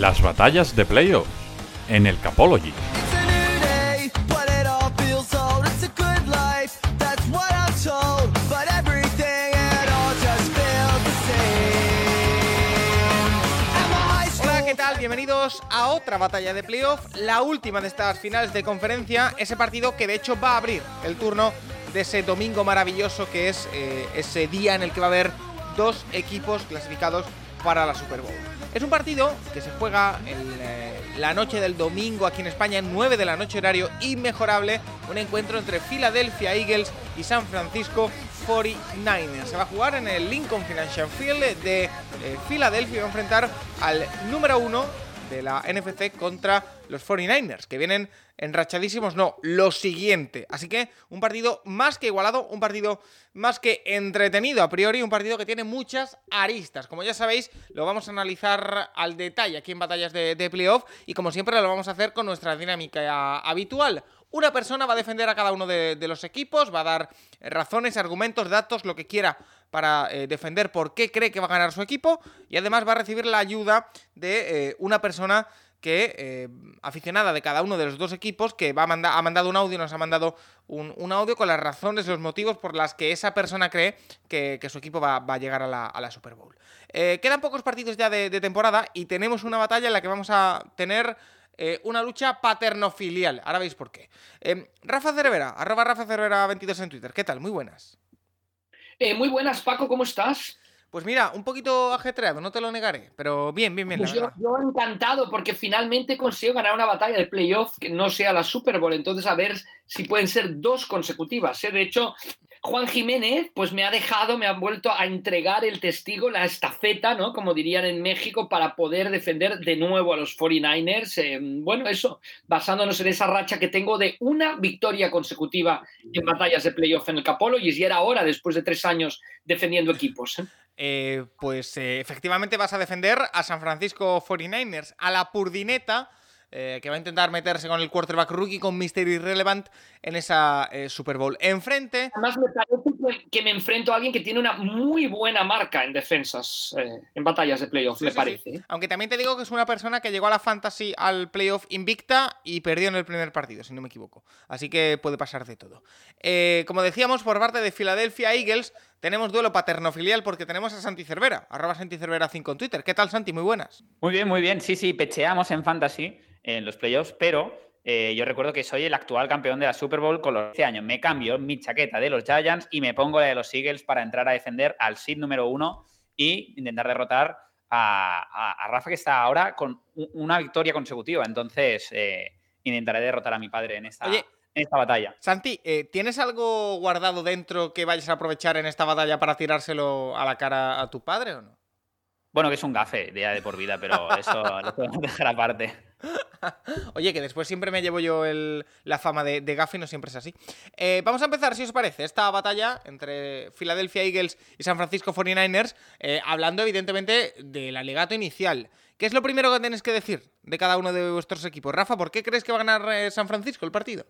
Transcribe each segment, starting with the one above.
Las batallas de playoff en el Capology. Bienvenidos a otra batalla de playoff, la última de estas finales de conferencia, ese partido que de hecho va a abrir el turno de ese domingo maravilloso que es eh, ese día en el que va a haber dos equipos clasificados para la Super Bowl. Es un partido que se juega en eh, la noche del domingo aquí en España, en 9 de la noche horario inmejorable, un encuentro entre Philadelphia Eagles y San Francisco 49ers. Se va a jugar en el Lincoln Financial Field de eh, Filadelfia y va a enfrentar al número uno de la NFC contra los 49ers, que vienen enrachadísimos, no, lo siguiente. Así que un partido más que igualado, un partido más que entretenido a priori, un partido que tiene muchas aristas. Como ya sabéis, lo vamos a analizar al detalle aquí en batallas de, de playoff y como siempre lo vamos a hacer con nuestra dinámica habitual. Una persona va a defender a cada uno de, los equipos, va a dar razones, argumentos, datos, lo que quiera para eh, defender por qué cree que va a ganar su equipo y además va a recibir la ayuda de eh, una persona que, eh, aficionada de cada uno de los dos equipos, que va ha mandado un audio, nos ha mandado un, audio con las razones, los motivos por las que esa persona cree que, su equipo va, va, a llegar a la, Super Bowl. Eh, quedan pocos partidos ya de, temporada y tenemos una batalla en la que vamos a tener eh, una lucha paterno-filial. Ahora veis por qué. Rafa Cervera, arroba Rafa Cervera 22 en Twitter. ¿Qué tal? Muy buenas. Muy buenas, Paco, ¿cómo estás? Pues mira, un poquito ajetreado, no te lo negaré, pero bien, bien, bien. Pues yo, yo, encantado porque finalmente consigo ganar una batalla de playoff que no sea la Super Bowl, entonces a ver si pueden ser dos consecutivas. ¿eh? De hecho, Juan Jiménez, pues me ha dejado, me ha vuelto a entregar el testigo, la estafeta, ¿no? Como dirían en México, para poder defender de nuevo a los 49ers. Eh, bueno, eso, basándonos en esa racha que tengo de una victoria consecutiva en batallas de playoff en el Capolo, y ya era hora después de tres años defendiendo equipos. ¿eh? Eh, pues eh, efectivamente vas a defender a San Francisco 49ers, a la Purdineta, eh, que va a intentar meterse con el quarterback rookie con Mister Irrelevant en esa Super Bowl. Enfrente. Me parece que me enfrento a alguien que tiene una muy buena marca en defensas, eh, en batallas de playoff, sí, me sí, parece. Sí. Aunque también te digo que es una persona que llegó a la fantasy al playoff invicta y perdió en el primer partido, si no me equivoco. Así que puede pasar de todo. Eh, como decíamos, por parte de Philadelphia Eagles, tenemos duelo paterno-filial porque tenemos a Santi Cervera, arroba Santi Cervera 5 en Twitter. ¿Qué tal, Santi? Muy buenas. Muy bien, muy bien. Sí, sí, pecheamos en fantasy en los playoffs, pero eh, yo recuerdo que soy el actual campeón de la Super Bowl con los 11 años. Me cambio mi chaqueta de los Giants y me pongo la de los Eagles para entrar a defender al seed número uno y intentar derrotar a, a, a Rafa, que está ahora con una victoria consecutiva. Entonces, eh, intentaré derrotar a mi padre en esta. Oye, en esta batalla. Santi, eh, ¿tienes algo guardado dentro que vayas a aprovechar en esta batalla para tirárselo a la cara a tu padre o no? Bueno, que es un gafe de, de por vida, pero eso lo podemos dejar aparte. Oye, que después siempre me llevo yo el, la fama de, de gafe y no siempre es así. Eh, vamos a empezar, si os parece, esta batalla entre Philadelphia Eagles y San Francisco 49ers, eh, hablando evidentemente del alegato inicial. ¿Qué es lo primero que tenéis que decir de cada uno de vuestros equipos? Rafa, ¿por qué crees que va a ganar eh, San Francisco el partido?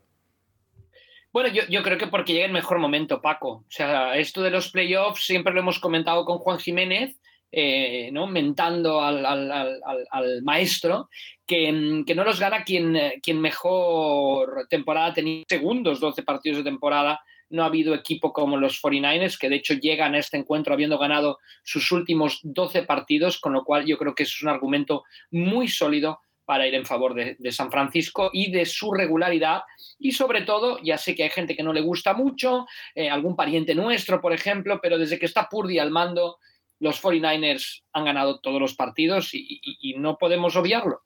Bueno, yo, yo, creo que porque llega el mejor momento, Paco. O sea, esto de los playoffs siempre lo hemos comentado con Juan Jiménez eh, ¿no? mentando al, maestro, que, que, no los gana quien, quien mejor temporada tenido, segundos 12 partidos de temporada. No ha habido equipo como los 49ers, que de hecho llegan a este encuentro habiendo ganado sus últimos 12 partidos, con lo cual yo creo que es un argumento muy sólido para ir en favor de, de, San Francisco y de su regularidad. Y sobre todo, ya sé que hay gente que no le gusta mucho, eh, algún pariente nuestro, por ejemplo, pero desde que está Purdy al mando, los 49ers han ganado todos los partidos y, y, y no podemos obviarlo.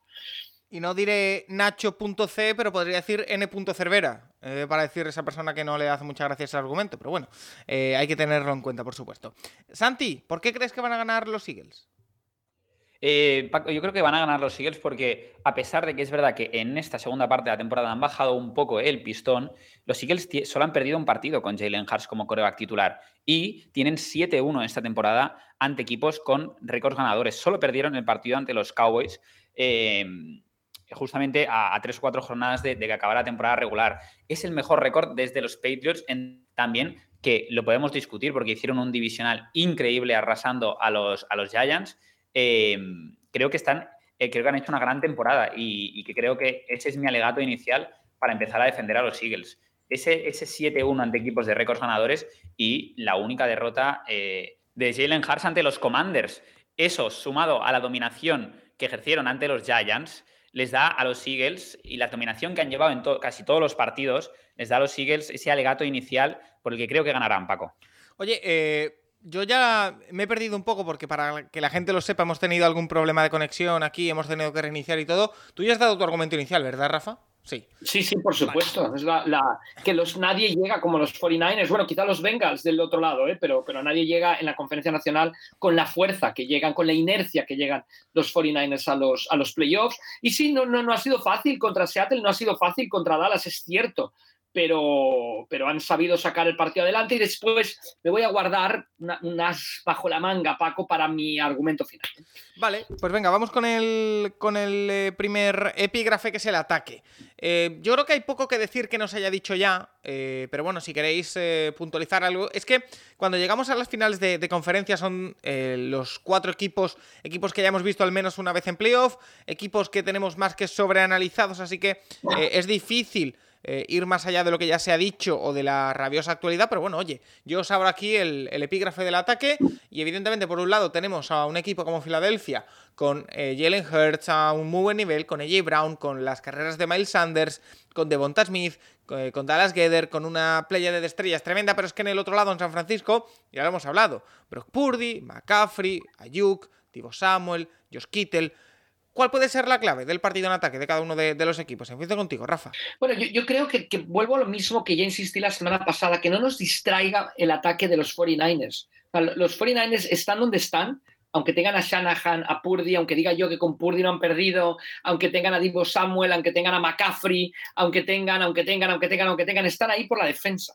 Y no diré Nacho.c, pero podría decir N.cervera, eh, para decir a esa persona que no le hace muchas gracias al argumento. Pero bueno, eh, hay que tenerlo en cuenta, por supuesto. Santi, ¿por qué crees que van a ganar los Eagles? Eh, Paco, yo creo que van a ganar los Eagles porque, a pesar de que es verdad que en esta segunda parte de la temporada han bajado un poco el pistón, los Eagles solo han perdido un partido con Jalen Hurts como coreback titular y tienen 7-1 esta temporada ante equipos con récords ganadores. Solo perdieron el partido ante los Cowboys. Eh, justamente a, tres o cuatro jornadas de, que acabara la temporada regular. Es el mejor récord desde los Patriots en, también, que lo podemos discutir porque hicieron un divisional increíble arrasando a los, a los Giants. Eh, creo que están creo que han hecho una gran temporada y, que creo que ese es mi alegato inicial para empezar a defender a los Eagles. Ese, ese 7-1 ante equipos de récords ganadores y la única derrota de Jalen Hurts ante los Commanders. Eso, sumado a la dominación que ejercieron ante los Giants, les da a los Eagles, y la dominación que han llevado en casi todos los partidos, les da a los Eagles ese alegato inicial por el que creo que ganarán, Paco. Oye, eh, yo ya me he perdido un poco porque para que la gente lo sepa hemos tenido algún problema de conexión aquí, hemos tenido que reiniciar y todo. Tú ya has dado tu argumento inicial, ¿verdad, Rafa? Sí. Sí, sí, por supuesto. Es la, que los nadie llega como los 49ers. Bueno, quizá los Bengals del otro lado, ¿eh? pero, pero nadie llega en la conferencia nacional con la fuerza que llegan, con la inercia que llegan los 49ers a los, a los playoffs. Y sí, no, no, no ha sido fácil contra Seattle, no ha sido fácil contra Dallas, es cierto pero, pero han sabido sacar el partido adelante y después me voy a guardar unas bajo la manga, Paco, para mi argumento final. Vale, pues venga, vamos con el, con el eh, primer epígrafe que es el ataque. Eh, yo creo que hay poco que decir que nos haya dicho ya, eh, pero bueno, si queréis puntualizar algo, es que cuando llegamos a las finales de, de conferencia son los cuatro equipos, equipos que ya hemos visto al menos una vez en playoff, equipos que tenemos más que sobreanalizados, así que es difícil eh, ir más allá de lo que ya se ha dicho o de la rabiosa actualidad, pero bueno, oye, yo os abro aquí el, epígrafe del ataque y evidentemente por un lado tenemos a un equipo como Filadelfia con eh, Jalen Hurts a un muy buen nivel, con AJ Brown, con las carreras de Miles Sanders, con Devonta Smith, eh, con, Dallas Gether, con una playa de estrellas tremenda, pero es que en el otro lado, en San Francisco, ya lo hemos hablado, Brock Purdy, McCaffrey, Ayuk, Tivo Samuel, Josh Kittle, ¿Cuál puede ser la clave del partido en ataque de cada uno de, los equipos? Empiezo contigo, Rafa. Bueno, yo, creo que, vuelvo a lo mismo que ya insistí la semana pasada, que no nos distraiga el ataque de los 49ers. los 49ers están donde están, aunque tengan a Shanahan, a Purdy, aunque diga yo que con Purdy no han perdido, aunque tengan a Divo Samuel, aunque tengan a McCaffrey, aunque tengan, aunque tengan, aunque tengan, aunque tengan, están ahí por la defensa.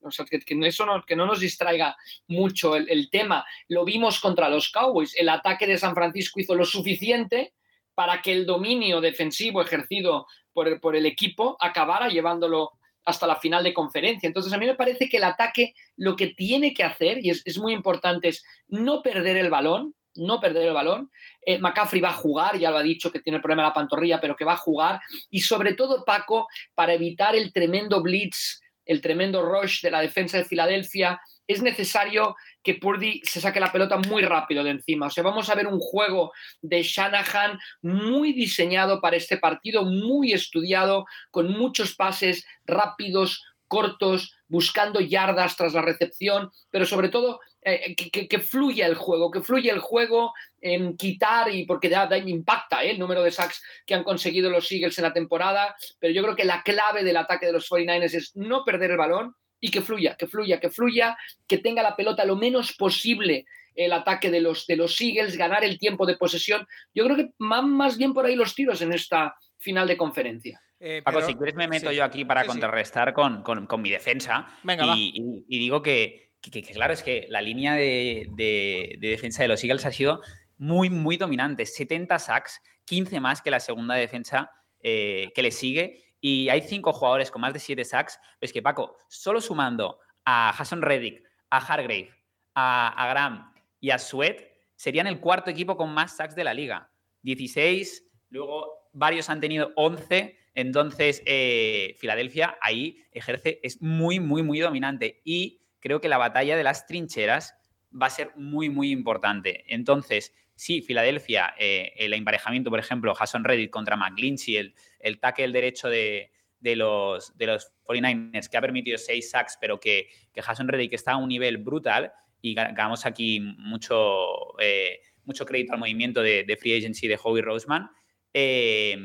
O sea, que, eso no, nos distraiga mucho el tema. Lo vimos contra los Cowboys. El ataque de San Francisco hizo lo suficiente para que el dominio defensivo ejercido por, el equipo acabara llevándolo hasta la final de conferencia. Entonces, a mí me parece que el ataque lo que tiene que hacer, y es, muy importante, es no perder el balón, no perder el balón. Eh, McCaffrey va a jugar, ya lo ha dicho que tiene el problema de la pantorrilla, pero que va a jugar. Y sobre todo, Paco, para evitar el tremendo blitz, el tremendo rush de la defensa de Filadelfia, es necesario que Purdy se saque la pelota muy rápido de encima. O sea, vamos a ver un juego de Shanahan muy diseñado para este partido, muy estudiado, con muchos pases rápidos, cortos, buscando yardas tras la recepción, pero sobre todo eh, que, fluya el juego, que fluya el juego en quitar y porque ya, impacta eh, el número de sacks que han conseguido los Eagles en la temporada, pero yo creo que la clave del ataque de los 49ers es no perder el balón, y que fluya, que fluya, que fluya, que tenga la pelota lo menos posible el ataque de los, de los Eagles, ganar el tiempo de posesión. Yo creo que van más bien por ahí los tiros en esta final de conferencia. Eh, Paco, si quieres me meto yo aquí para contrarrestar con, mi defensa y, digo que, claro, es que la línea de, defensa de los Eagles ha sido muy, muy dominante. 70 sacks, 15 más que la segunda defensa eh, que le sigue y hay cinco jugadores con más de siete sacks, es que Paco, solo sumando a Hassan Reddick, a Hargrave, a, Graham y a Sweat, serían el cuarto equipo con más sacks de la liga. 16, luego varios han tenido 11, entonces eh, Filadelfia ahí ejerce, es muy, muy, muy dominante y creo que la batalla de las trincheras va a ser muy, muy importante. Entonces, sí, Filadelfia, eh, el emparejamiento, por ejemplo, Jason Reddick contra McGlinchey, el, el tackle derecho de, los, de los 49ers, que ha permitido seis sacks, pero que, que Jason Reddick está a un nivel brutal y ganamos aquí mucho, eh, mucho crédito al movimiento de, free agency de Howie Roseman. Eh,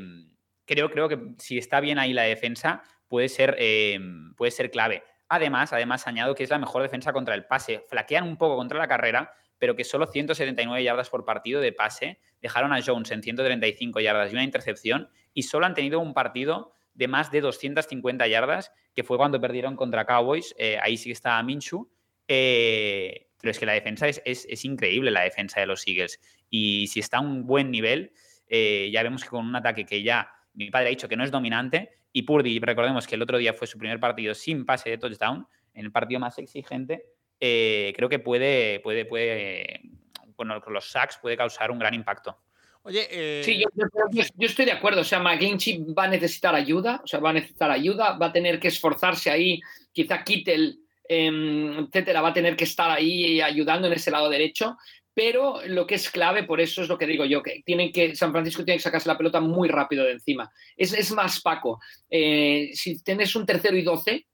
creo, creo que si está bien ahí la defensa, puede ser, puede ser clave. Además, además, añado que es la mejor defensa contra el pase. Flaquean un poco contra la carrera, pero que solo 179 yardas por partido de pase dejaron a Jones en 135 yardas y una intercepción y solo han tenido un partido de más de 250 yardas, que fue cuando perdieron contra Cowboys. Eh, ahí sí que está Minshu. Eh, pero es que la defensa es, increíble, la defensa de los Eagles. Y si está a un buen nivel, eh, ya vemos que con un ataque que ya mi padre ha dicho que no es dominante, y Purdy, recordemos que el otro día fue su primer partido sin pase de touchdown, en el partido más exigente, creo que puede, puede, puede, bueno, con los sacks puede causar un gran impacto. Oye, eh, Sí, yo, estoy de acuerdo. O sea, McGlinchey va a necesitar ayuda, o sea, va a necesitar ayuda, va a tener que esforzarse ahí. Quizá Kittel, em, etcétera, va a tener que estar ahí ayudando en ese lado derecho. Pero lo que es clave, por eso es lo que digo yo, que tienen que San Francisco tiene que sacarse la pelota muy rápido de encima. Es, es más Paco. Eh, si tienes un tercero y doce,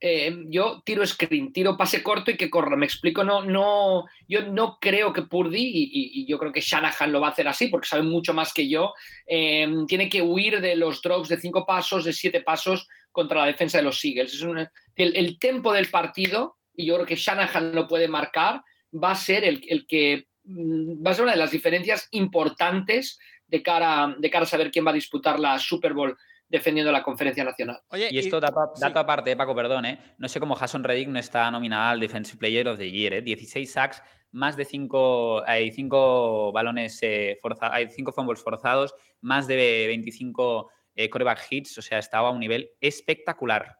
eh, yo tiro screen, tiro pase corto y que corra. Me explico, no, no, yo no creo que Purdy, y, yo creo que Shanahan lo va a hacer así porque sabe mucho más que yo, eh, tiene que huir de los drops de cinco pasos, de siete pasos contra la defensa de los Eagles. Es el, el tempo del partido, y yo creo que Shanahan lo puede marcar, va a ser el, el que mm, va a ser una de las diferencias importantes de cara, de cara a saber quién va a disputar la Super Bowl defendiendo la conferencia nacional. y esto, dato, aparte, Paco, perdón, ¿eh? no sé cómo Jason Reddick no está nominado al Defensive Player of the Year, ¿eh? 16 sacks, más de 5 hay cinco balones eh, forzados, hay 5 fumbles forzados, más de 25 eh, coreback hits, o sea, estaba a un nivel espectacular.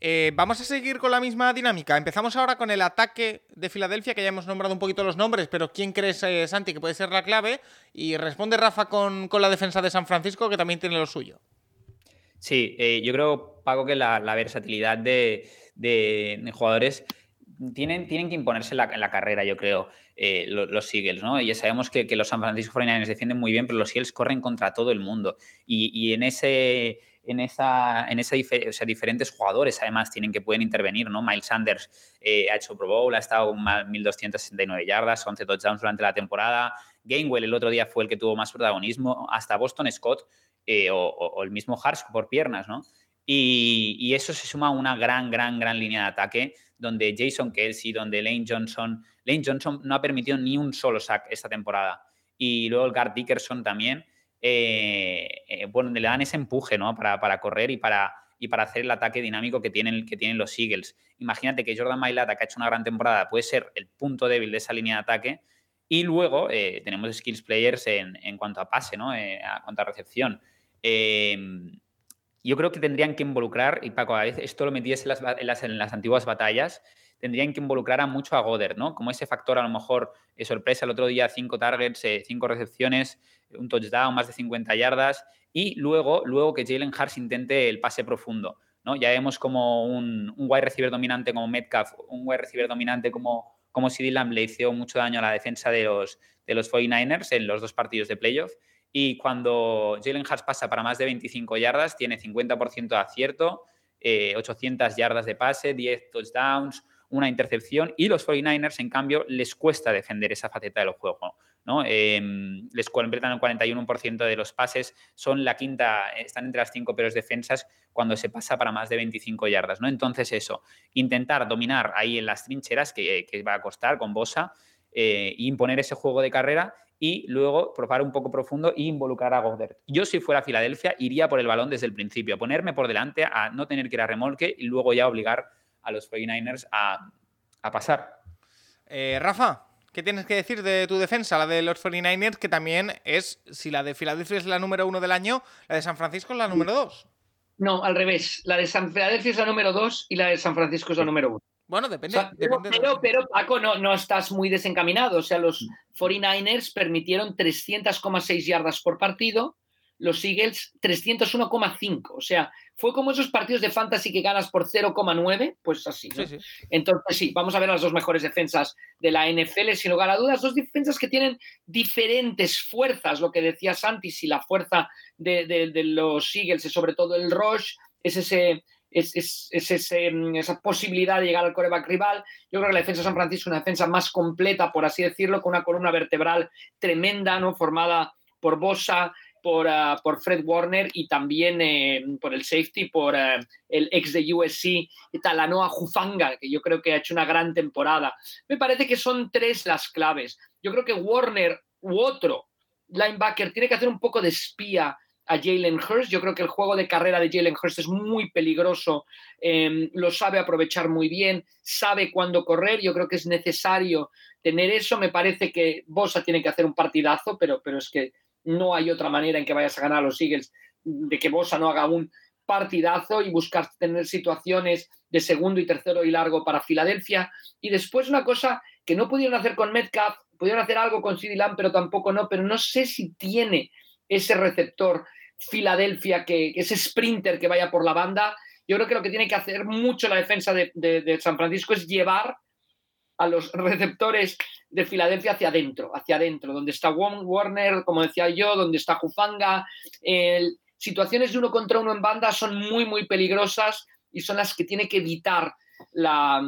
Eh, vamos a seguir con la misma dinámica. Empezamos ahora con el ataque de Filadelfia, que ya hemos nombrado un poquito los nombres, pero ¿quién crees, Santi, que puede ser la clave? Y responde Rafa con, con la defensa de San Francisco, que también tiene lo suyo. Sí, eh, yo creo, Paco, que la, versatilidad de, jugadores tienen, tienen que imponerse en la, carrera, yo creo, eh, los, Eagles, ¿no? Ya sabemos que, los San Francisco 49ers defienden muy bien, pero los Eagles corren contra todo el mundo. Y, en ese en esa, en esa o sea, diferentes jugadores además tienen que pueden intervenir, ¿no? Miles Sanders eh, ha hecho Pro Bowl, ha estado 1.269 yardas, 11 touchdowns durante la temporada. Gainwell el otro día fue el que tuvo más protagonismo. Hasta Boston Scott eh, o, el mismo Harsh por piernas, ¿no? Y, eso se suma a una gran, gran, gran línea de ataque donde Jason Kelsey, donde Lane Johnson, Lane Johnson no ha permitido ni un solo sack esta temporada. Y luego el Gart Dickerson también, eh, eh, bueno, le dan ese empuje, ¿no? Para, correr y para, y para hacer el ataque dinámico que tienen, que tienen los Eagles. Imagínate que Jordan Mailata, que ha hecho una gran temporada, puede ser el punto débil de esa línea de ataque. Y luego tenemos skills players en, en, cuanto a pase, ¿no? a cuanto a recepción. Em, yo creo que tendrían que involucrar, y Paco, a veces esto lo metías en las, antiguas batallas, tendrían que involucrar a mucho a Goder, ¿no? Como ese factor a lo mejor de sorpresa el otro día, cinco targets, eh, cinco recepciones, un touchdown, más de 50 yardas, y luego, luego que Jalen Hurts intente el pase profundo, ¿no? Ya vemos como un, un wide receiver dominante como Metcalf, un wide receiver dominante como, como CD Lamb le hizo mucho daño a la defensa de los, de los 49ers en los dos partidos de playoff. Y cuando Jalen Hurts pasa para más de 25 yardas, tiene 50% de acierto, 800 eh, yardas de pase, 10 touchdowns, una intercepción. Y los 49ers, en cambio, les cuesta defender esa faceta del juego. ¿no? Eh, les completan el 41% de los pases, son la quinta, están entre las cinco peores defensas cuando se pasa para más de 25 yardas. ¿no? Entonces, eso, intentar dominar ahí en las trincheras, que, va a costar con Bosa, eh, imponer ese juego de carrera y luego probar un poco profundo e involucrar a Goddard. Yo si fuera Filadelfia iría por el balón desde el principio, a ponerme por delante, a no tener que ir a remolque y luego ya obligar a los 49ers a, pasar. Eh, Rafa, ¿qué tienes que decir de tu defensa, la de los 49ers, que también es, si la de Filadelfia es la número uno del año, la de San Francisco es la número dos? No, al revés. La de San Filadelfia es la número dos y la de San Francisco es la número uno. Bueno, depende. pero, Paco, no, no estás muy desencaminado. O sea, los 49ers permitieron 300,6 yardas por partido, los Eagles 301,5. O sea, fue como esos partidos de fantasy que ganas por 0,9, pues así. Entonces, sí, vamos a ver las dos mejores defensas de la NFL, sin lugar a dudas. Dos defensas que tienen diferentes fuerzas, lo que decía Santi, si la fuerza de, de los Eagles es sobre todo el rush, es ese es, mm, esa posibilidad de llegar al coreback rival. Yo creo que la defensa de San Francisco es una defensa más completa, por así decirlo, con una columna vertebral tremenda, ¿no? formada por Bosa, por, ah, por Fred Warner y también eh, por el safety, por eh, el ex de USC, Talanoa Jufanga, que yo creo que ha hecho una gran temporada. Me parece que son tres las claves. Yo creo que Warner u otro linebacker tiene que hacer un poco de espía a Jalen Hurst. Yo creo que el juego de carrera de Jalen Hurst es muy peligroso, em, lo sabe aprovechar muy bien, sabe cuándo correr. Yo creo que es necesario tener eso. Me parece que Bosa tiene que hacer un partidazo, pero, pero es que no hay otra manera en que vayas a ganar a los Eagles de que Bosa no haga un partidazo y buscar tener situaciones de segundo y tercero y largo para Filadelfia. Y después una cosa que no pudieron hacer con Metcalf pudieron hacer algo con CD Lamb, pero tampoco no, pero no sé si tiene ese receptor Filadelfia, que, ese sprinter que vaya por la banda. Yo creo que lo que tiene que hacer mucho la defensa de, San Francisco es llevar a los receptores de Filadelfia hacia adentro, hacia adentro, donde está Warner, como decía yo, donde está Jufanga. situaciones de uno contra uno en banda son muy, muy peligrosas y son las que tiene que evitar la,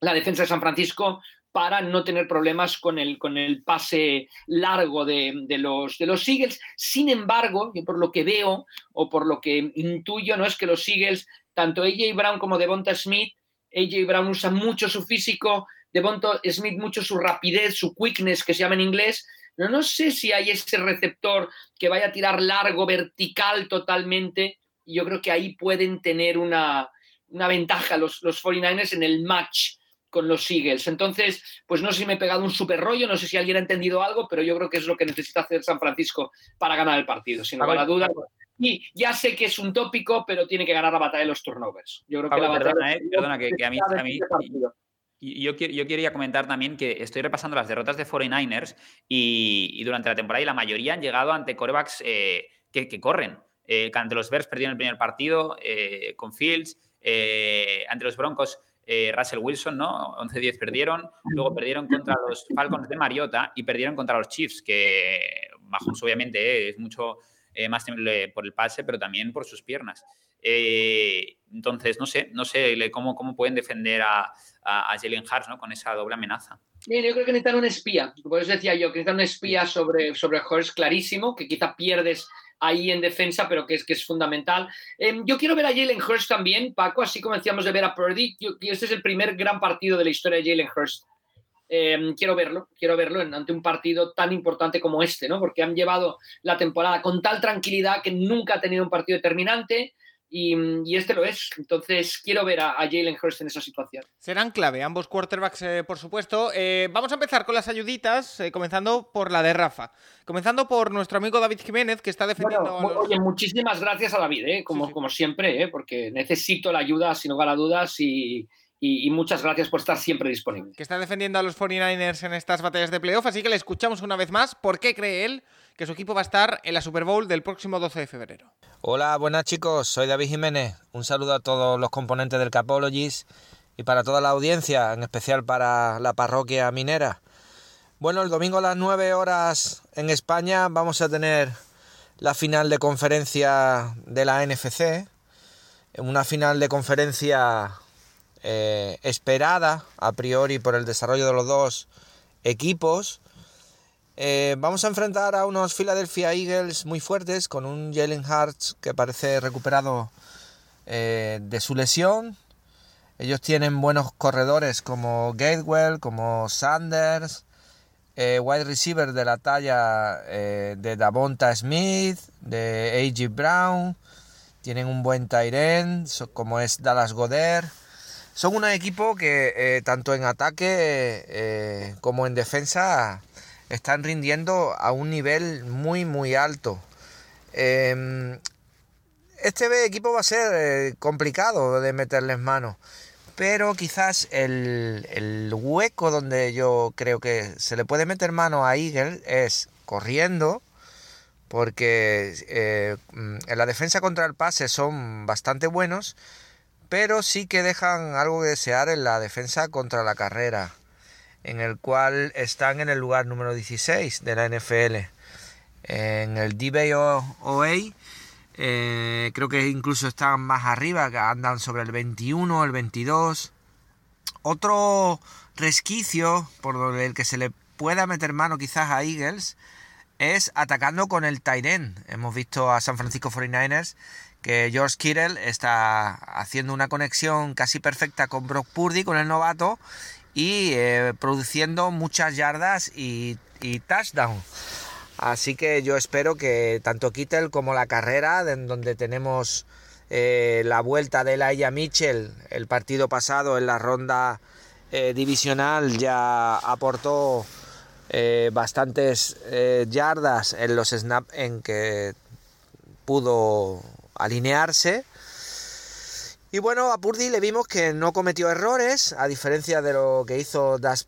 la defensa de San Francisco para no tener problemas con el, con el pase largo de, los, de los Eagles. Sin embargo, por lo que veo o por lo que intuyo, no es que los Eagles, tanto AJ Brown como Devonta Smith, AJ Brown usa mucho su físico, Devonta Smith mucho su rapidez, su quickness, que se llama en inglés. No, no sé si hay ese receptor que vaya a tirar largo, vertical totalmente. Y yo creo que ahí pueden tener una, una ventaja los, los 49ers en el match con los Eagles. Entonces, pues no sé si me he pegado un super rollo, no sé si alguien ha entendido algo, pero yo creo que es lo que necesita hacer San Francisco para ganar el partido, sin lugar a duda. Y ya sé que es un tópico, pero tiene que ganar la batalla de los turnovers. Yo creo que la batalla. Eh, perdona, que, a mí. yo, yo, quería comentar también que estoy repasando las derrotas de 49ers y, durante la temporada y la mayoría han llegado ante corebacks eh, que, corren. Eh, ante los Bears perdieron el primer partido con Fields, ante los Broncos eh, Russell Wilson, ¿no? 11-10 perdieron, luego perdieron contra los Falcons de Mariota y perdieron contra los Chiefs, que Mahomes obviamente eh, es mucho eh, más temible por el pase, pero también por sus piernas. entonces, no sé, no sé cómo, cómo pueden defender a, a, Jalen Hurts ¿no? con esa doble amenaza. Bien, yo creo que necesitan un espía, por eso decía yo, que necesitan un espía sobre, sobre Hurts clarísimo, que quizá pierdes ahí en defensa, pero que es, que es fundamental. Em, yo quiero ver a Jalen Hurst también, Paco, así como decíamos de ver a Purdy. este es el primer gran partido de la historia de Jalen Hurst. Em, quiero verlo, quiero verlo ante un partido tan importante como este, ¿no? Porque han llevado la temporada con tal tranquilidad que nunca ha tenido un partido determinante. Y, este lo es. Entonces quiero ver a, Jalen Hurst en esa situación. Serán clave ambos quarterbacks, eh, por supuesto. Eh, vamos a empezar con las ayuditas, eh, comenzando por la de Rafa. Comenzando por nuestro amigo David Jiménez, que está defendiendo. Oye, muchísimas gracias a David, como, como siempre, porque necesito la ayuda, sin lugar a dudas, y, y, muchas gracias por estar siempre disponible. Que está defendiendo a los 49ers en estas batallas de playoff, así que le escuchamos una vez más. ¿Por qué cree él que su equipo va a estar en la Super Bowl del próximo 12 de febrero? Hola, buenas chicos, soy David Jiménez. Un saludo a todos los componentes del Capologis y para toda la audiencia, en especial para la parroquia minera. Bueno, el domingo a las 9 horas en España vamos a tener la final de conferencia de la NFC. Una final de conferencia eh, esperada a priori por el desarrollo de los dos equipos. Eh, vamos a enfrentar a unos Philadelphia Eagles muy fuertes con un Jalen Hurts que parece recuperado eh, de su lesión. Ellos tienen buenos corredores como Gatewell, como Sanders, wide receiver de la talla de Davonta Smith, de A.G. Brown. Tienen un buen tight end como es Dallas Goddard son un equipo que eh, tanto en ataque eh, como en defensa están rindiendo a un nivel muy muy alto. Em, este equipo va a ser eh, complicado de meterles mano, pero quizás el, hueco donde yo creo que se le puede meter mano a Eagle es corriendo, porque mm, en la defensa contra el pase son bastante buenos pero sí que dejan algo que desear en la defensa contra la carrera, en el cual están en el lugar número 16 de la NFL. En el DBOA eh, creo que incluso están más arriba, andan sobre el 21, el 22. Otro resquicio por el que se le pueda meter mano quizás a Eagles es atacando con el Tyren. Hemos visto a San Francisco 49ers que George Kittle está haciendo una conexión casi perfecta con Brock Purdy, con el novato, y eh, produciendo muchas yardas y, y touchdown. Así que yo espero que tanto Kittle como la carrera, donde tenemos eh, la vuelta de Laia Mitchell el partido pasado en la ronda eh, divisional, ya aportó bastantes yardas en los snaps en que pudo alinearse. Y bueno, a Purdy le vimos que no cometió errores, a diferencia de lo que hizo Das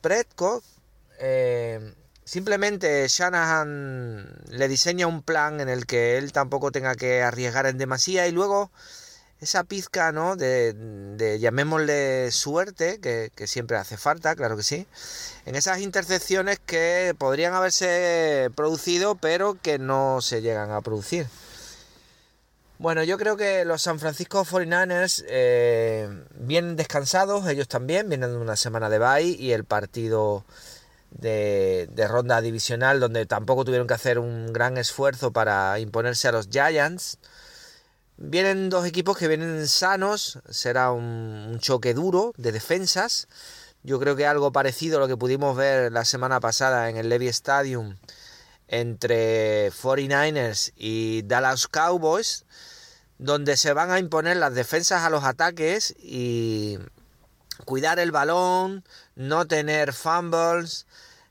eh, simplemente Shanahan le diseña un plan en el que él tampoco tenga que arriesgar en demasía y luego esa pizca, ¿no? De, llamémosle suerte, que, siempre hace falta, claro que sí, en esas intercepciones que podrían haberse producido, pero que no se llegan a producir. Bueno, yo creo que los San Francisco 49ers eh, vienen descansados, ellos también, vienen de una semana de bye y el partido de, ronda divisional donde tampoco tuvieron que hacer un gran esfuerzo para imponerse a los Giants. Vienen dos equipos que vienen sanos, será un, un choque duro de defensas. Yo creo que algo parecido a lo que pudimos ver la semana pasada en el Levy Stadium entre 49ers y Dallas Cowboys donde se van a imponer las defensas a los ataques y cuidar el balón, no tener fumbles,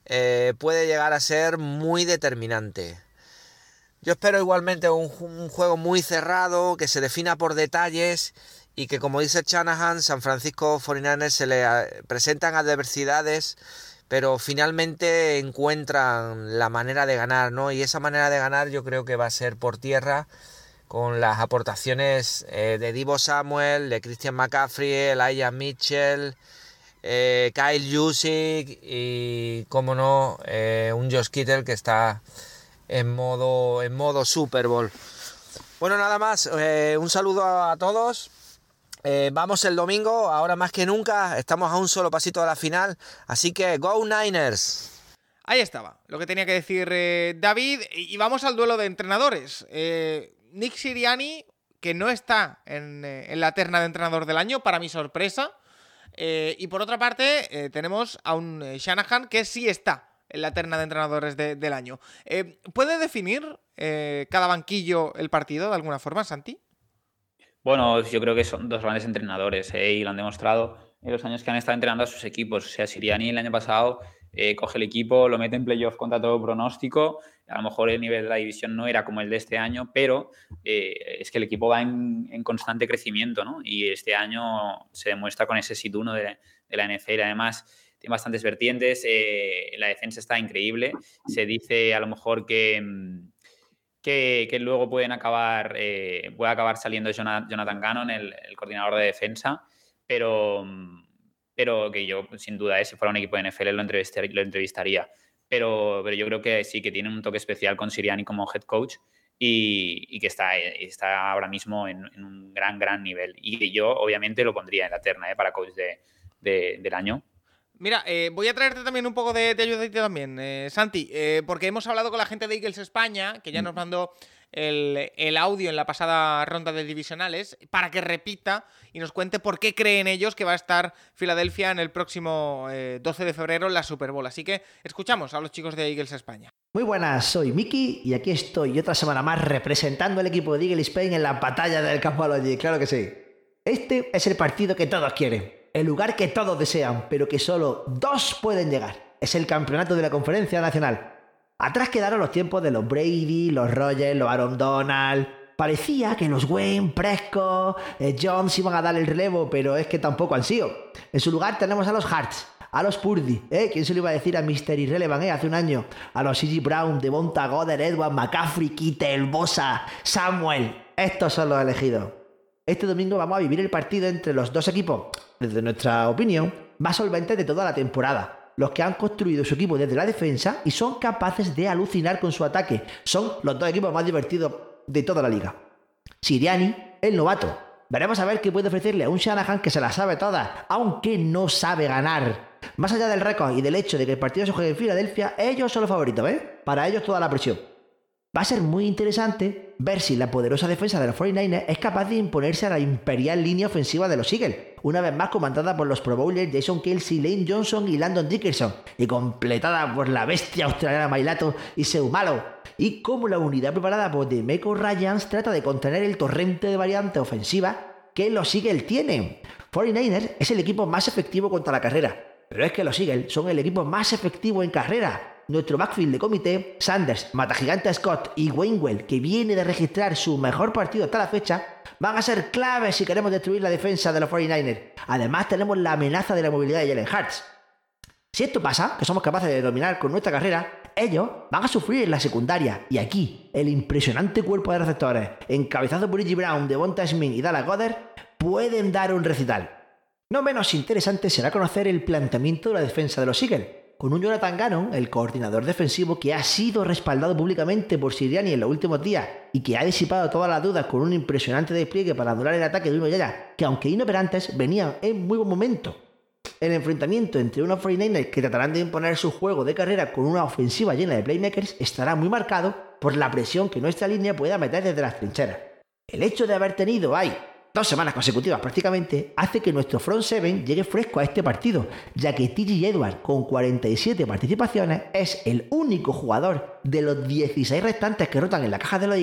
eh, puede llegar a ser muy determinante. Yo espero igualmente un, juego muy cerrado, que se defina por detalles y que como dice Shanahan, San Francisco 49ers se le eh, presentan adversidades, pero finalmente encuentran la manera de ganar, ¿no? Y esa manera de ganar yo creo que va a ser por tierra con las aportaciones eh, de Divo Samuel, de Christian McCaffrey, Elijah Mitchell, eh, Kyle Jusic y, como no, eh, un Josh Kittle que está en modo, en modo Super Bowl. Bueno, nada más, un saludo a todos. vamos el domingo, ahora más que nunca, estamos a un solo pasito de la final, así que Go Niners. Ahí estaba, lo que tenía que decir David. Y vamos al duelo de entrenadores. Nick Siriani, que no está eh, en, la terna de entrenador del año, para mi sorpresa. Eh, y por otra parte, eh, tenemos a un Shanahan que sí está en la terna de entrenadores del año. ¿Puede definir cada banquillo el partido de alguna forma, Santi? Bueno, yo creo que son dos grandes entrenadores y lo han demostrado en los años que han estado entrenando a sus equipos. O sea, Siriani el año pasado coge el equipo, lo mete en playoff contra todo pronóstico a lo mejor el nivel de la división no era como el de este año, pero eh, es que el equipo va en, constante crecimiento, ¿no? Y este año se demuestra con ese sit 1 de, la NFL. Además, tiene bastantes vertientes, eh, la defensa está increíble. Se dice a lo mejor que, mm, que, luego pueden acabar, eh, puede acabar saliendo Jonathan Gannon, el, coordinador de defensa, pero, mm, pero que yo, sin duda, si fuera un equipo de NFL lo entrevistaría pero, pero yo creo que sí, que tiene un toque especial con Siriani como head coach y, que está, está ahora mismo en, un gran, gran nivel. Y yo, obviamente, lo pondría en la terna ¿eh? para coach de, del año. Mira, eh, voy a traerte también un poco de, de ayuda también, eh, Santi, eh, porque hemos hablado con la gente de Eagles España, que ya nos mandó el, audio en la pasada ronda de divisionales para que repita y nos cuente por qué creen ellos que va a estar Filadelfia en el próximo 12 eh, de febrero en la Super Bowl. Así que escuchamos a los chicos de Eagles España. Muy buenas, soy Miki y aquí estoy otra semana más representando al equipo de Eagles Spain en la batalla del allí, claro que sí. Este es el partido que todos quieren, el lugar que todos desean, pero que solo dos pueden llegar. Es el campeonato de la Conferencia Nacional. Atrás quedaron los tiempos de los Brady, los Rogers, los Aaron Donald. Parecía que los Wayne, Prescott, eh, Jones iban a dar el relevo, pero es que tampoco han sido. En su lugar tenemos a los Hearts, a los Purdy, ¿eh? ¿Quién se lo iba a decir a Mr. Irrelevant, eh? Hace un año. A los C.G. Brown, Devonta Goddard, Edward McCaffrey, Kittel, Bosa, Samuel. Estos son los elegidos. Este domingo vamos a vivir el partido entre los dos equipos, desde nuestra opinión, más solventes de toda la temporada los que han construido su equipo desde la defensa y son capaces de alucinar con su ataque. Son los dos equipos más divertidos de toda la liga. Siriani, el novato. Veremos a ver qué puede ofrecerle a un Shanahan que se la sabe toda, aunque no sabe ganar. Más allá del récord y del hecho de que el partido se juegue en Filadelfia, ellos son los favoritos, ¿eh? Para ellos toda la presión. Va a ser muy interesante ver si la poderosa defensa de los 49ers es capaz de imponerse a la imperial línea ofensiva de los Eagles, una vez más comandada por los Pro Bowlers Jason Kelsey, Lane Johnson y Landon Dickerson, y completada por la bestia australiana Mailato y Seumalo, y como la unidad preparada por Demeco Ryans trata de contener el torrente de variante ofensiva que los Eagles tienen. 49ers es el equipo más efectivo contra la carrera, pero es que los Eagles son el equipo más efectivo en carrera, nuestro backfield de comité, Sanders, Matagigante Scott y Wainwell, que viene de registrar su mejor partido hasta la fecha, van a ser claves si queremos destruir la defensa de los 49ers. Además, tenemos la amenaza de la movilidad de Jalen Hurts. Si esto pasa, que somos capaces de dominar con nuestra carrera, ellos van a sufrir en la secundaria. Y aquí, el impresionante cuerpo de receptores, encabezado por Iggy Brown, Devonta Smith y Dallas Goddard, pueden dar un recital. No menos interesante será conocer el planteamiento de la defensa de los Eagles, con un Jonathan Gannon, el coordinador defensivo que ha sido respaldado públicamente por Siriani en los últimos días y que ha disipado todas las dudas con un impresionante despliegue para anular el ataque de uno Yaya, que aunque inoperantes venían en muy buen momento. El enfrentamiento entre unos 49ers que tratarán de imponer su juego de carrera con una ofensiva llena de playmakers estará muy marcado por la presión que nuestra línea pueda meter desde las trincheras. El hecho de haber tenido ahí dos semanas consecutivas prácticamente, hace que nuestro front seven llegue fresco a este partido, ya que TJ Edward, con 47 participaciones, es el único jugador de los 16 restantes que rotan en la caja de los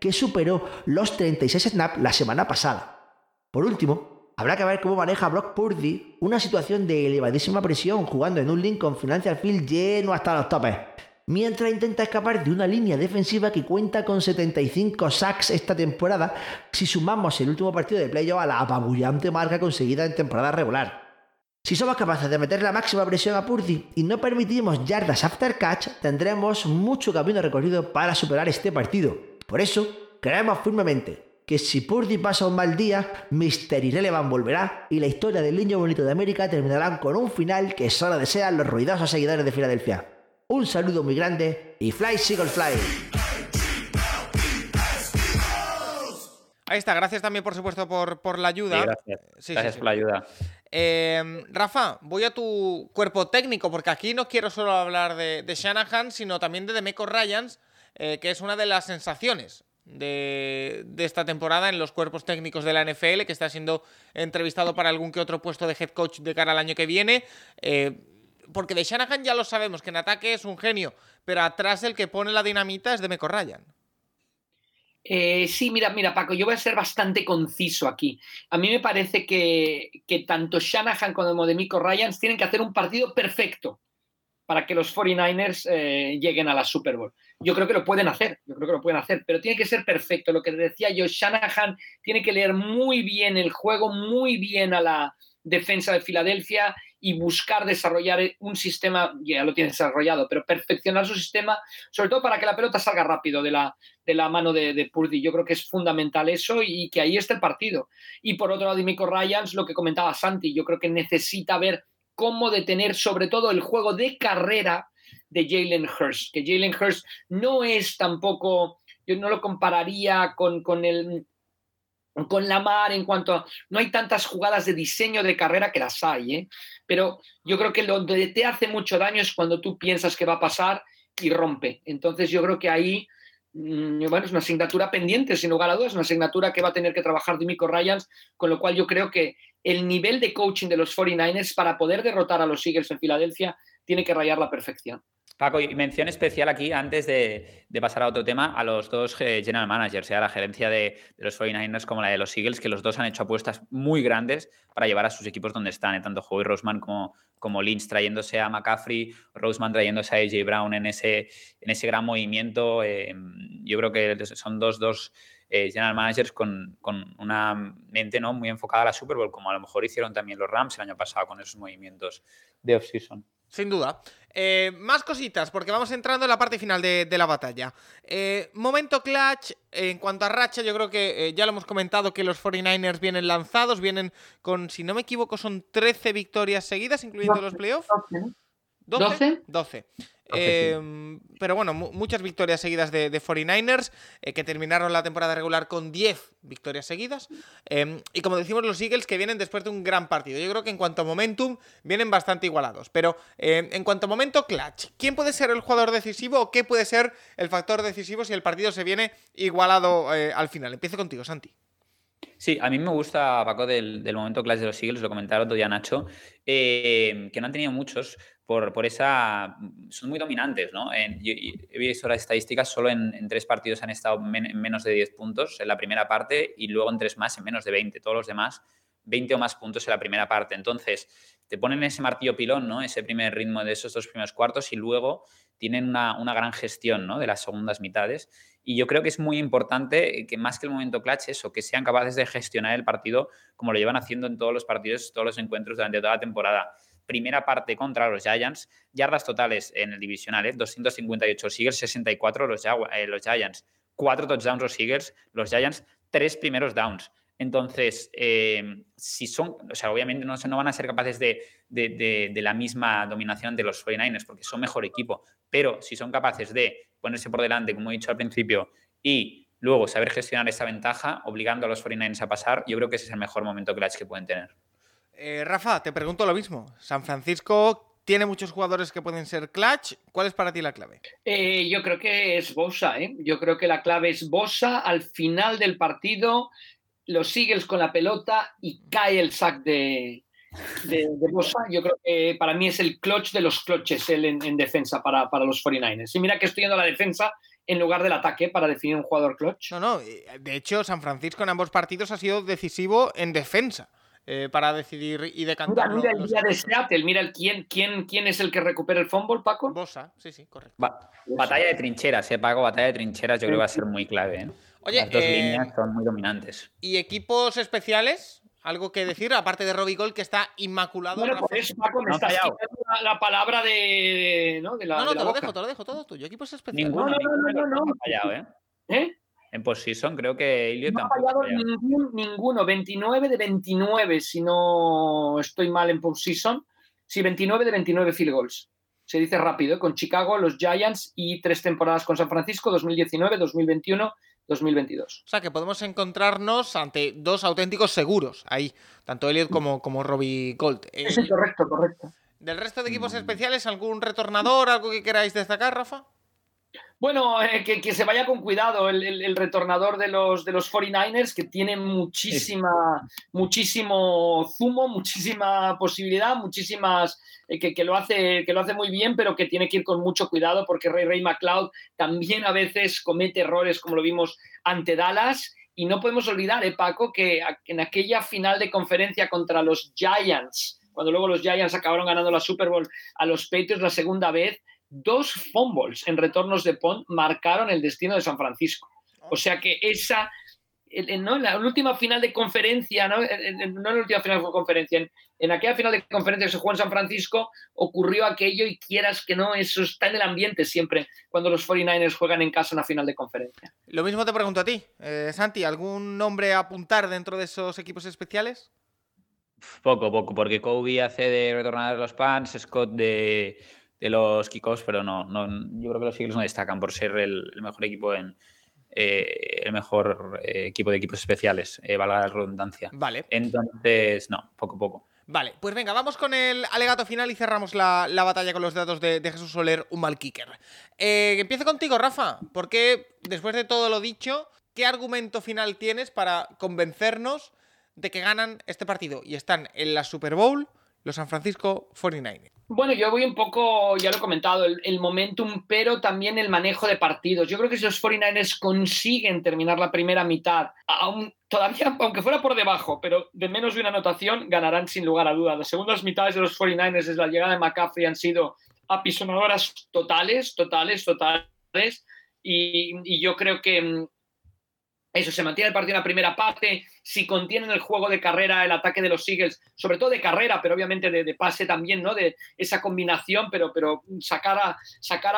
que superó los 36 snaps la semana pasada. Por último, habrá que ver cómo maneja Brock Purdy una situación de elevadísima presión jugando en un Lincoln Financial Field lleno hasta los topes mientras intenta escapar de una línea defensiva que cuenta con 75 sacks esta temporada si sumamos el último partido de playoff a la apabullante marca conseguida en temporada regular. Si somos capaces de meter la máxima presión a Purdy y no permitimos yardas after catch, tendremos mucho camino recorrido para superar este partido. Por eso, creemos firmemente que si Purdy pasa un mal día, Mr. Irrelevant volverá y la historia del niño bonito de América terminará con un final que solo desean los ruidosos seguidores de Filadelfia. Un saludo muy grande y Fly Seagull Fly. Ahí está, gracias también por supuesto por, por la ayuda. gracias, gracias por la ayuda. Eh, Rafa, voy a tu cuerpo técnico, porque aquí no quiero solo hablar de, Shanahan, sino también de Demeco Ryans, eh, que es una de las sensaciones de, esta temporada en los cuerpos técnicos de la NFL, que está siendo entrevistado para algún que otro puesto de head coach de cara al año que viene. Eh, porque de Shanahan ya lo sabemos, que en ataque es un genio, pero atrás el que pone la dinamita es de Meco Ryan. Eh, sí, mira, mira, Paco, yo voy a ser bastante conciso aquí. A mí me parece que, tanto Shanahan como Demico Ryans tienen que hacer un partido perfecto para que los 49ers eh, lleguen a la Super Bowl. Yo creo que lo pueden hacer, yo creo que lo pueden hacer, pero tiene que ser perfecto. Lo que decía yo, Shanahan tiene que leer muy bien el juego, muy bien a la defensa de Filadelfia y buscar desarrollar un sistema, ya lo tiene desarrollado, pero perfeccionar su sistema, sobre todo para que la pelota salga rápido de la, de la mano de, de Purdy. Yo creo que es fundamental eso y que ahí esté el partido. Y por otro lado, Dimico Ryans, lo que comentaba Santi, yo creo que necesita ver cómo detener sobre todo el juego de carrera de Jalen Hurst, que Jalen Hurst no es tampoco, yo no lo compararía con, con el con la mar en cuanto a, no hay tantas jugadas de diseño de carrera que las hay, ¿eh? pero yo creo que lo que te hace mucho daño es cuando tú piensas que va a pasar y rompe. Entonces yo creo que ahí, mm, bueno, es una asignatura pendiente, sin lugar a dudas, una asignatura que va a tener que trabajar Dimico Ryans, con lo cual yo creo que el nivel de coaching de los 49ers para poder derrotar a los Eagles en Filadelfia tiene que rayar la perfección. Paco, y mención especial aquí, antes de, pasar a otro tema, a los dos eh, general managers, sea la gerencia de, los 49ers como la de los Eagles, que los dos han hecho apuestas muy grandes para llevar a sus equipos donde están, eh, tanto Joey Roseman como, Lynch trayéndose a McCaffrey, Roseman trayéndose a AJ Brown en ese, en ese gran movimiento. Eh, yo creo que son dos, dos general managers con, con, una mente ¿no? muy enfocada a la Super Bowl, como a lo mejor hicieron también los Rams el año pasado con esos movimientos de off-season. Sin duda. Eh, más cositas, porque vamos entrando en la parte final de, la batalla. Eh, momento clutch, en cuanto a racha, yo creo que eh, ya lo hemos comentado que los 49ers vienen lanzados, vienen con, si no me equivoco, son 13 victorias seguidas, incluyendo los playoffs. 12. 12. Em, pero bueno, muchas victorias seguidas de, 49ers, eh, que terminaron la temporada regular con 10 victorias seguidas. Em, y como decimos, los Eagles que vienen después de un gran partido. Yo creo que en cuanto a momentum, vienen bastante igualados. Pero em, en cuanto a momento clutch, ¿quién puede ser el jugador decisivo o qué puede ser el factor decisivo si el partido se viene igualado eh, al final? Empiezo contigo, Santi. Sí, a mí me gusta, Paco, del, momento clase de los Eagles, lo comentaron otro día Nacho, que no han tenido muchos, por, por esa... Son muy dominantes, ¿no? he visto las estadísticas, solo en, tres partidos han estado en menos de 10 puntos en la primera parte y luego en tres más en menos de 20. Todos los demás, 20 o más puntos en la primera parte. Entonces, te ponen ese martillo pilón, ¿no? Ese primer ritmo de esos dos primeros cuartos y luego tienen una, una gran gestión, ¿no? De las segundas mitades. Y yo creo que es muy importante que más que el momento clutch, eso, que sean capaces de gestionar el partido como lo llevan haciendo en todos los partidos, todos los encuentros durante toda la temporada primera parte contra los Giants, yardas totales en el divisional, ¿eh? 258 los Eagles, 64 los, eh, los Giants, cuatro touchdowns los Eagles, los Giants, tres primeros downs. Entonces, eh, si son, o sea, obviamente no, no van a ser capaces de, de, de, la misma dominación de los 49ers porque son mejor equipo, pero si son capaces de ponerse por delante, como he dicho al principio, y luego saber gestionar esa ventaja, obligando a los 49ers a pasar, yo creo que ese es el mejor momento clutch que pueden tener. Eh, Rafa, te pregunto lo mismo. San Francisco tiene muchos jugadores que pueden ser clutch. ¿Cuál es para ti la clave? Eh, yo creo que es Bosa. ¿eh? Yo creo que la clave es Bosa al final del partido los Eagles con la pelota y cae el sack de, de, Bosa. Yo creo que para mí es el clutch de los clutches él en, defensa para, para, los 49ers. Y mira que estoy yendo a la defensa en lugar del ataque para definir un jugador clutch. No, no. De hecho, San Francisco en ambos partidos ha sido decisivo en defensa. Eh, para decidir y decantar. Mira, mira el día de Seattle, mira el, quién, quién, quién es el que recupera el fumble, Paco. Bosa, sí, sí, correcto. batalla de trincheras, eh, Paco, batalla de trincheras yo creo que va a ser muy clave. ¿eh? Oye, Las dos eh, líneas son muy dominantes. ¿Y equipos especiales? ¿Algo que decir? Aparte de Robbie Gold, que está inmaculado. Bueno, pues Paco, me no estás la, la, palabra de, ¿no? De la, no, no, de te lo boca. dejo, te lo dejo todo tuyo. Equipos especiales. Ninguno, no, no, no, no, no. Fallado, ¿eh? ¿Eh? En postseason creo que Elliot no ha fallado ningún, ninguno. 29 de 29, si no estoy mal en postseason. Sí, 29 de 29 field goals se dice rápido, ¿eh? con Chicago, los Giants y tres temporadas con San Francisco, 2019, 2021 2022. O sea que podemos encontrarnos ante dos auténticos seguros ahí, tanto Elliot como, como Robbie Gold. Eh, sí, correcto, correcto. ¿Del resto de equipos especiales algún retornador, algo que queráis destacar, Rafa? Bueno, eh, que, se vaya con cuidado el, retornador de los, de los 49ers, que tiene muchísima, muchísimo zumo, muchísima posibilidad, muchísimas. Eh, que, lo hace, que lo hace muy bien, pero que tiene que ir con mucho cuidado porque Ray Ray McLeod también a veces comete errores, como lo vimos ante Dallas. Y no podemos olvidar, eh, Paco, que en aquella final de conferencia contra los Giants, cuando luego los Giants acabaron ganando la Super Bowl a los Patriots la segunda vez, dos fumbles en retornos de Pont marcaron el destino de San Francisco. O sea que esa, ¿no? en la última final de conferencia, no, no en la última final de conferencia, en, aquella final de conferencia que se jugó en San Francisco, ocurrió aquello y quieras que no, eso está en el ambiente siempre cuando los 49ers juegan en casa en la final de conferencia. Lo mismo te pregunto a ti, eh, Santi, ¿algún nombre a apuntar dentro de esos equipos especiales? Poco, poco, porque Kobe hace de retornar a los Pants, Scott de de los kickoffs, pero no, no, yo creo que los Eagles no destacan por ser el, mejor equipo en eh, el mejor eh, equipo de equipos especiales, eh, valga la redundancia. Vale. Entonces, no, poco a poco. Vale, pues venga, vamos con el alegato final y cerramos la, batalla con los datos de, Jesús Soler, un mal kicker. Empiezo contigo, Rafa, porque después de todo lo dicho, ¿qué argumento final tienes para convencernos de que ganan este partido y están en la Super Bowl los San Francisco 49ers? Bueno, yo voy un poco, ya lo he comentado, el, momentum, pero también el manejo de partidos. Yo creo que si los 49ers consiguen terminar la primera mitad, aún, todavía, aunque fuera por debajo, pero de menos de una anotación, ganarán sin lugar a dudas. Las segundas mitades de los 49ers desde la llegada de McCaffrey han sido apisonadoras totales, totales, totales. y yo creo que mm, eso, se mantiene el partido en la primera parte. Si contienen el juego de carrera, el ataque de los Eagles, sobre todo de carrera, pero obviamente de, pase también, ¿no? De esa combinación, pero, pero sacar, a, sacar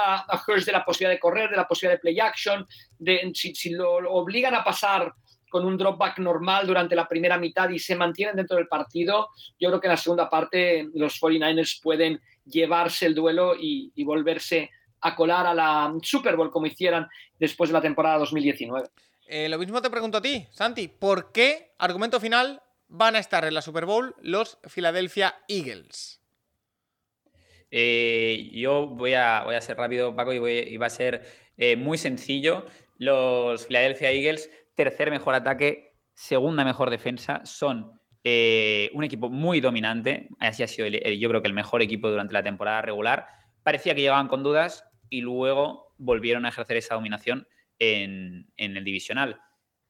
de la posibilidad de correr, de la posibilidad de play action, de, si, lo, obligan a pasar con un drop back normal durante la primera mitad y se mantienen dentro del partido, yo creo que en la segunda parte los 49ers pueden llevarse el duelo y, y volverse a colar a la Super Bowl como hicieran después de la temporada 2019. Eh, lo mismo te pregunto a ti, Santi. ¿Por qué, argumento final, van a estar en la Super Bowl los Philadelphia Eagles? Eh, yo voy a, voy a, ser rápido, Paco, y, va a ser eh, muy sencillo. Los Philadelphia Eagles, tercer mejor ataque, segunda mejor defensa, son un equipo muy dominante. Así ha sido, yo creo que el mejor equipo durante la temporada regular. Parecía que llegaban con dudas y luego volvieron a ejercer esa dominación en, el divisional.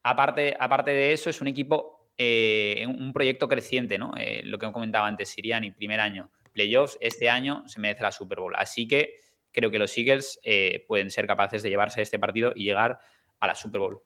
Aparte, aparte de eso, es un equipo, eh, un proyecto creciente, ¿no? Eh, lo que comentaba antes, Siriani, primer año, playoffs, este año se merece la Super Bowl. Así que creo que los Eagles eh, pueden ser capaces de llevarse este partido y llegar a la Super Bowl.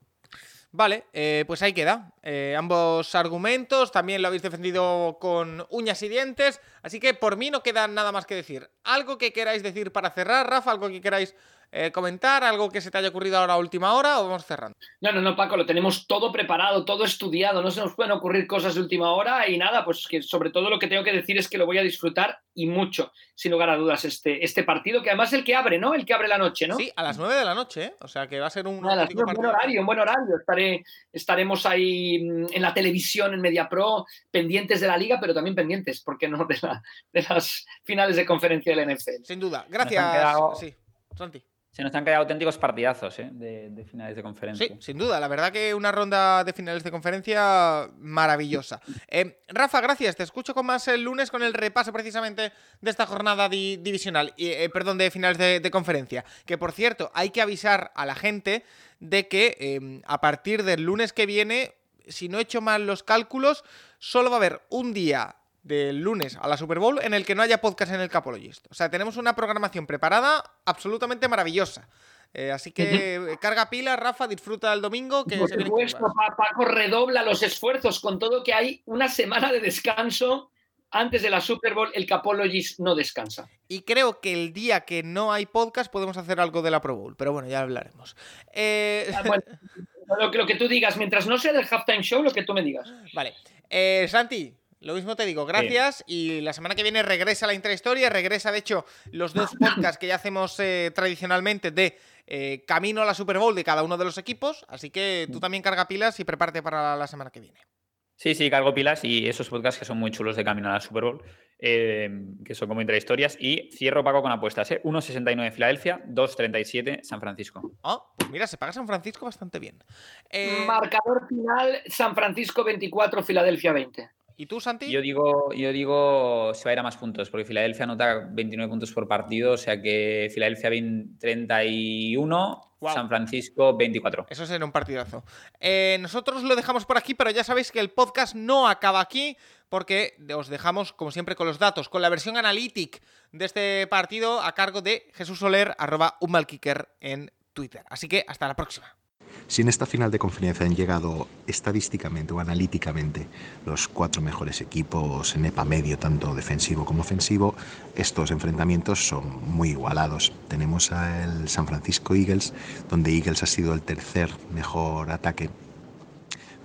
Vale, pues ahí queda. Ambos argumentos también lo habéis defendido con uñas y dientes. Así que por mí no queda nada más que decir. ¿Algo que queráis decir para cerrar, Rafa? ¿Algo que queráis eh, comentar? ¿Algo que se te haya ocurrido ahora a última hora o vamos cerrando? No, no, no, Paco, lo tenemos todo preparado, todo estudiado, no se nos pueden ocurrir cosas de última hora y nada, pues que sobre todo lo que tengo que decir es que lo voy a disfrutar y mucho, sin lugar a dudas, este, este partido, que además es el que abre, ¿no? El que abre la noche, ¿no? Sí, a las 9 de la noche, ¿eh? O sea que va a ser un, un buen horario, un buen horario. Estaré, estaremos ahí mm, en la televisión, en Media Pro, pendientes de la liga, pero también pendientes, ¿por qué no? De, la, de las finales de conferencia del NFL. Sin duda. Gracias. Sí, Santi. Se nos han quedado auténticos partidazos ¿eh? de, finales de conferencia. Sí, sin duda. La verdad que una ronda de finales de conferencia maravillosa. Eh, Rafa, gracias. Te escucho con más el lunes con el repaso precisamente de esta jornada divisional, eh, perdón, de finales de, conferencia. Que por cierto, hay que avisar a la gente de que em, a partir del lunes que viene, si no he hecho mal los cálculos, solo va a haber un día del lunes a la Super Bowl en el que no haya podcast en el Capologist. O sea, tenemos una programación preparada absolutamente maravillosa. Eh, así que carga pila, Rafa, disfruta del domingo. Que Por supuesto, Paco redobla los esfuerzos con todo que hay una semana de descanso. Antes de la Super Bowl, el Capologist no descansa. Y creo que el día que no hay podcast podemos hacer algo de la Pro Bowl, pero bueno, ya hablaremos. Eh... Ah, lo, que, lo, que, tú digas, mientras no sea del halftime show, lo que tú me digas. Vale. Eh, Santi, lo mismo te digo, gracias. Y la semana que viene regresa la intrahistoria, regresa de hecho los dos podcasts que ya hacemos eh, tradicionalmente de eh, camino a la Super Bowl de cada uno de los equipos. Así que tú también carga pilas y prepárate para la semana que viene. Sí, sí, cargo pilas y esos podcasts que son muy chulos de camino a la Super Bowl, eh, que son como intrahistorias. Y cierro pago con apuestas, ¿eh? 1.69 Filadelfia, 2.37 San Francisco. Ah, pues mira, se paga San Francisco bastante bien. Marcador final, San Francisco 24, Filadelfia 20. ¿Y tú, Santi? Yo digo, yo digo, se va a ir a más puntos, porque Filadelfia anota 29 puntos por partido, o sea que Filadelfia 31, San Francisco 24. Eso será un partidazo. Eh, nosotros lo dejamos por aquí, pero ya sabéis que el podcast no acaba aquí, porque os dejamos, como siempre, con los datos, con la versión analítica de este partido a cargo de Jesús Soler, arroba unmalkicker en Twitter. Así que hasta la próxima. Si en esta final de conferencia han llegado estadísticamente o analíticamente los cuatro mejores equipos en EPA medio, tanto defensivo como ofensivo, estos enfrentamientos son muy igualados. Tenemos al San Francisco Eagles, donde Eagles ha sido el tercer mejor ataque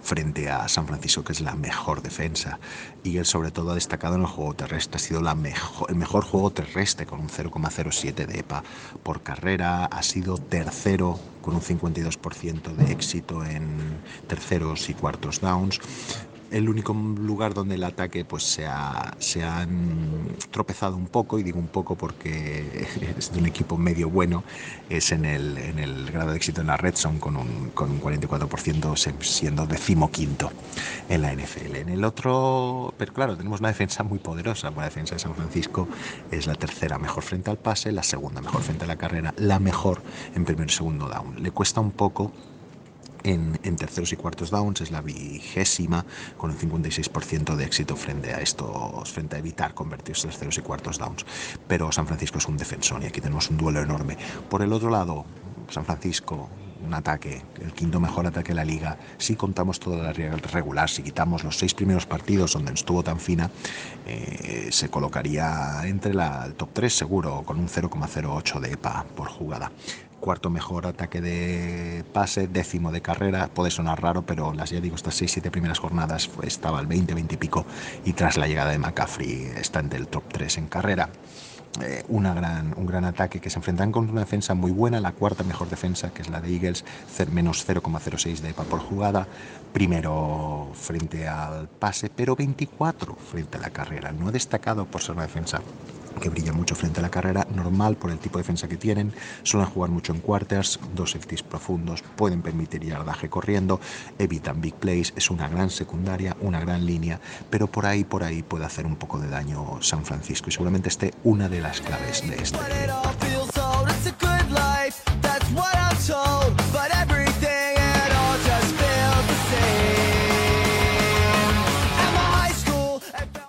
frente a San Francisco, que es la mejor defensa. Y él sobre todo ha destacado en el juego terrestre, ha sido la mejor, el mejor juego terrestre con un 0,07 de EPA por carrera, ha sido tercero con un 52% de éxito en terceros y cuartos downs el único lugar donde el ataque pues se, ha, han tropezado un poco, y digo un poco porque es de un equipo medio bueno, es en el, grado de éxito en la red zone con un, con un 44% siendo decimoquinto en la NFL. En el otro, pero claro, tenemos una defensa muy poderosa, la defensa de San Francisco es la tercera mejor frente al pase, la segunda mejor frente a la carrera, la mejor en primer segundo down. Le cuesta un poco en, terceros y cuartos downs, es la vigésima con un 56% de éxito frente a estos, frente a evitar convertirse terceros y cuartos downs. Pero San Francisco es un defensor y aquí tenemos un duelo enorme. Por el otro lado, San Francisco, un ataque, el quinto mejor ataque de la liga. Si contamos toda la regular, si quitamos los seis primeros partidos donde estuvo tan fina, eh, se colocaría entre la, el top 3 seguro, con un 0,08 de EPA por jugada cuarto mejor ataque de pase, décimo de carrera, puede sonar raro, pero las ya digo, estas 6-7 primeras jornadas estaba al 20, 20 y pico, y tras la llegada de McCaffrey está entre el top 3 en carrera. Eh, una gran, un gran ataque que se enfrentan con una defensa muy buena, la cuarta mejor defensa, que es la de Eagles, menos 0,06 de EPA por jugada, primero frente al pase, pero 24 frente a la carrera. No ha destacado por ser una defensa que brilla mucho frente a la carrera, normal por el tipo de defensa que tienen, suelen jugar mucho en quarters, dos safeties profundos, pueden permitir yardaje corriendo, evitan big plays, es una gran secundaria, una gran línea, pero por ahí, por ahí puede hacer un poco de daño San Francisco y seguramente esté una de las claves de este.